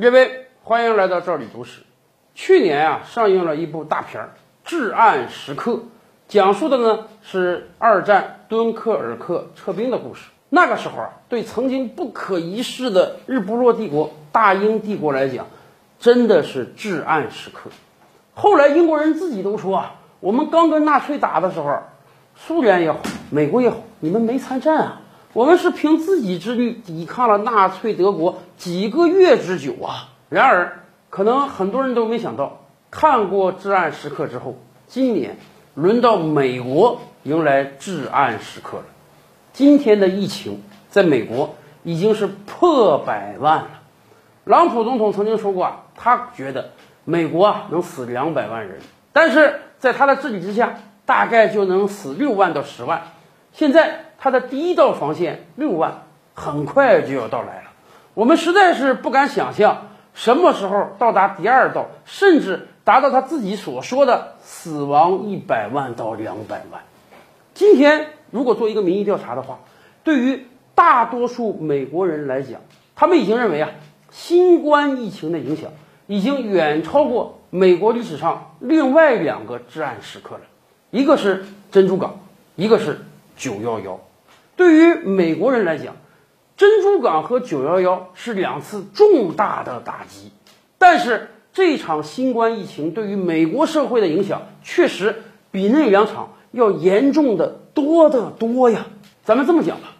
各位，欢迎来到这里读史。去年啊，上映了一部大片儿《至暗时刻》，讲述的呢是二战敦刻尔克撤兵的故事。那个时候啊，对曾经不可一世的日不落帝国大英帝国来讲，真的是至暗时刻。后来英国人自己都说啊，我们刚跟纳粹打的时候，苏联也好，美国也好，你们没参战啊。我们是凭自己之力抵抗了纳粹德国几个月之久啊！然而，可能很多人都没想到，看过至暗时刻之后，今年轮到美国迎来至暗时刻了。今天的疫情在美国已经是破百万了。朗普总统曾经说过啊，他觉得美国啊能死两百万人，但是在他的治理之下，大概就能死六万到十万。现在。他的第一道防线六万，很快就要到来了。我们实在是不敢想象什么时候到达第二道，甚至达到他自己所说的死亡一百万到两百万。今天如果做一个民意调查的话，对于大多数美国人来讲，他们已经认为啊，新冠疫情的影响已经远超过美国历史上另外两个至暗时刻了，一个是珍珠港，一个是九幺幺。对于美国人来讲，珍珠港和九幺幺是两次重大的打击，但是这场新冠疫情对于美国社会的影响确实比那两场要严重的多得多呀。咱们这么讲吧，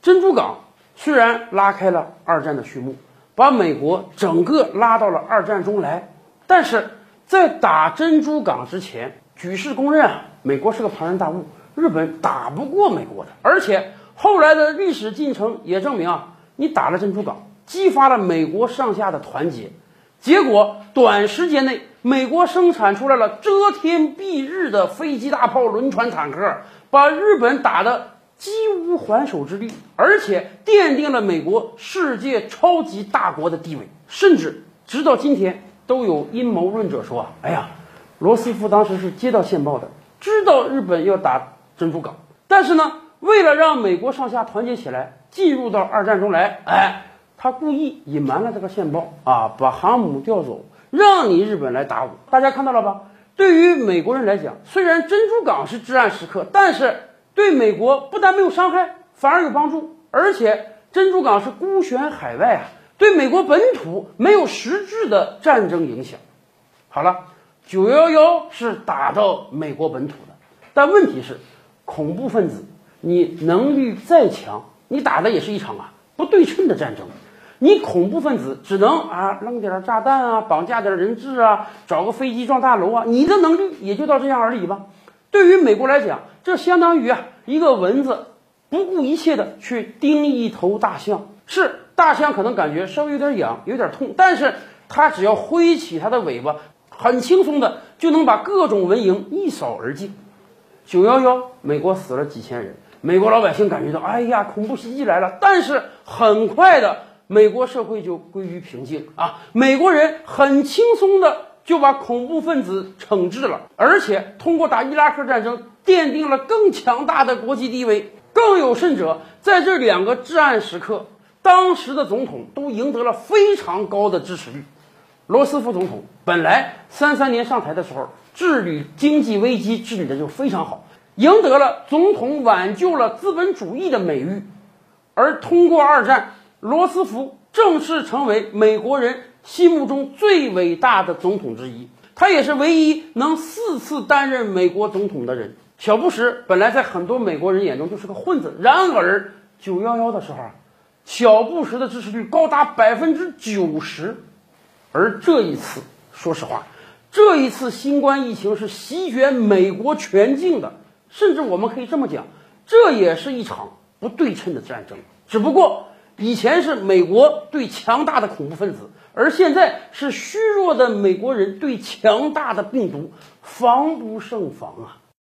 珍珠港虽然拉开了二战的序幕，把美国整个拉到了二战中来，但是在打珍珠港之前，举世公认啊，美国是个庞然大物，日本打不过美国的，而且。后来的历史进程也证明啊，你打了珍珠港，激发了美国上下的团结，结果短时间内，美国生产出来了遮天蔽日的飞机、大炮、轮船、坦克，把日本打得几无还手之力，而且奠定了美国世界超级大国的地位。甚至直到今天，都有阴谋论者说啊，哎呀，罗斯福当时是接到线报的，知道日本要打珍珠港，但是呢。为了让美国上下团结起来，进入到二战中来，哎，他故意隐瞒了这个线报啊，把航母调走，让你日本来打我。大家看到了吧？对于美国人来讲，虽然珍珠港是至暗时刻，但是对美国不但没有伤害，反而有帮助。而且珍珠港是孤悬海外啊，对美国本土没有实质的战争影响。好了，九幺幺是打到美国本土的，但问题是，恐怖分子。你能力再强，你打的也是一场啊不对称的战争。你恐怖分子只能啊扔点炸弹啊，绑架点人质啊，找个飞机撞大楼啊，你的能力也就到这样而已吧。对于美国来讲，这相当于啊一个蚊子不顾一切的去叮一头大象。是大象可能感觉稍微有点痒，有点痛，但是它只要挥起它的尾巴，很轻松的就能把各种蚊蝇一扫而尽。九幺幺，美国死了几千人。美国老百姓感觉到，哎呀，恐怖袭击来了。但是很快的，美国社会就归于平静啊。美国人很轻松的就把恐怖分子惩治了，而且通过打伊拉克战争，奠定了更强大的国际地位。更有甚者，在这两个至暗时刻，当时的总统都赢得了非常高的支持率。罗斯福总统本来三三年上台的时候，治理经济危机治理的就非常好。赢得了总统挽救了资本主义的美誉，而通过二战，罗斯福正式成为美国人心目中最伟大的总统之一。他也是唯一能四次担任美国总统的人。小布什本来在很多美国人眼中就是个混子，然而九幺幺的时候啊，小布什的支持率高达百分之九十，而这一次，说实话，这一次新冠疫情是席卷美国全境的。甚至我们可以这么讲，这也是一场不对称的战争。只不过以前是美国对强大的恐怖分子，而现在是虚弱的美国人对强大的病毒，防不胜防啊！